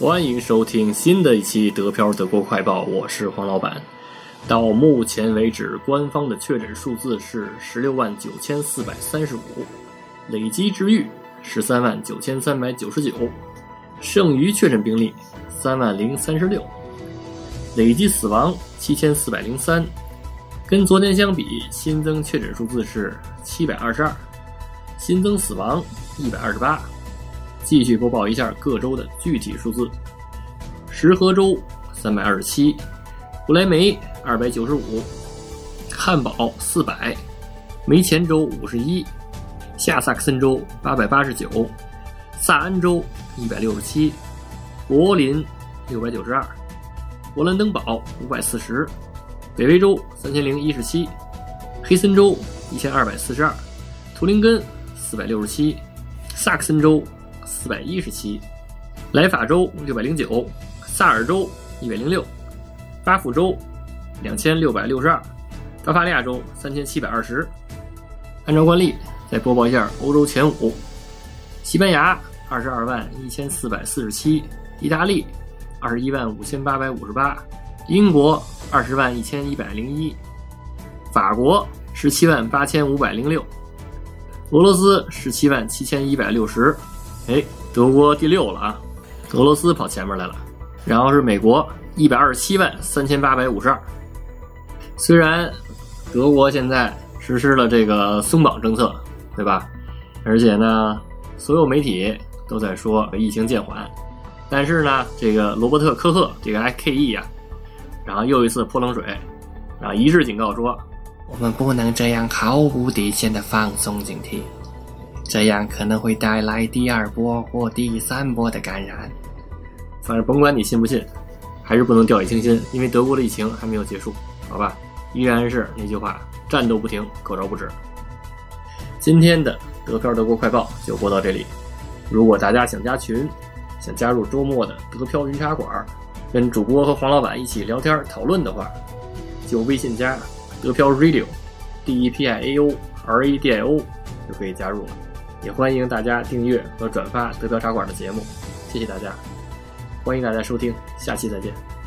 欢迎收听新的一期德漂德国快报，我是黄老板。到目前为止，官方的确诊数字是十六万九千四百三十五，累计治愈十三万九千三百九十九，剩余确诊病例三万零三十六，累计死亡七千四百零三。跟昨天相比，新增确诊数字是七百二十二，新增死亡一百二十八。继续播报一下各州的具体数字：石河州三百二十七，不来梅二百九十五，汉堡四百，梅前州五十一，下萨克森州八百八十九，萨安州一百六十七，柏林六百九十二，勃兰登堡五百四十，北威州三千零一十七，黑森州一千二百四十二，图林根四百六十七，萨克森州。四百一十七，莱法州六百零九，萨尔州一百零六，巴甫州两千六百六十二，巴伐利亚州三千七百二十。按照惯例，再播报一下欧洲前五：西班牙二十二万一千四百四十七，意大利二十一万五千八百五十八，英国二十万一千一百零一，法国十七万八千五百零六，俄罗斯十七万七千一百六十。哎，德国第六了啊，俄罗斯跑前面来了，然后是美国一百二十七万三千八百五十二。虽然德国现在实施了这个松绑政策，对吧？而且呢，所有媒体都在说疫情渐缓，但是呢，这个罗伯特·科赫这个 IKE 呀，然后又一次泼冷水，然后一致警告说，我们不能这样毫无底线的放松警惕。这样可能会带来第二波或第三波的感染。反正甭管你信不信，还是不能掉以轻心，因为德国的疫情还没有结束，好吧？依然是那句话，战斗不停，口罩不止。今天的德漂德国快报就播到这里。如果大家想加群，想加入周末的德漂云茶馆，跟主播和黄老板一起聊天讨论的话，就微信加德漂 Radio，D E P I A O R A D I O 就可以加入了。也欢迎大家订阅和转发德标茶馆的节目，谢谢大家，欢迎大家收听，下期再见。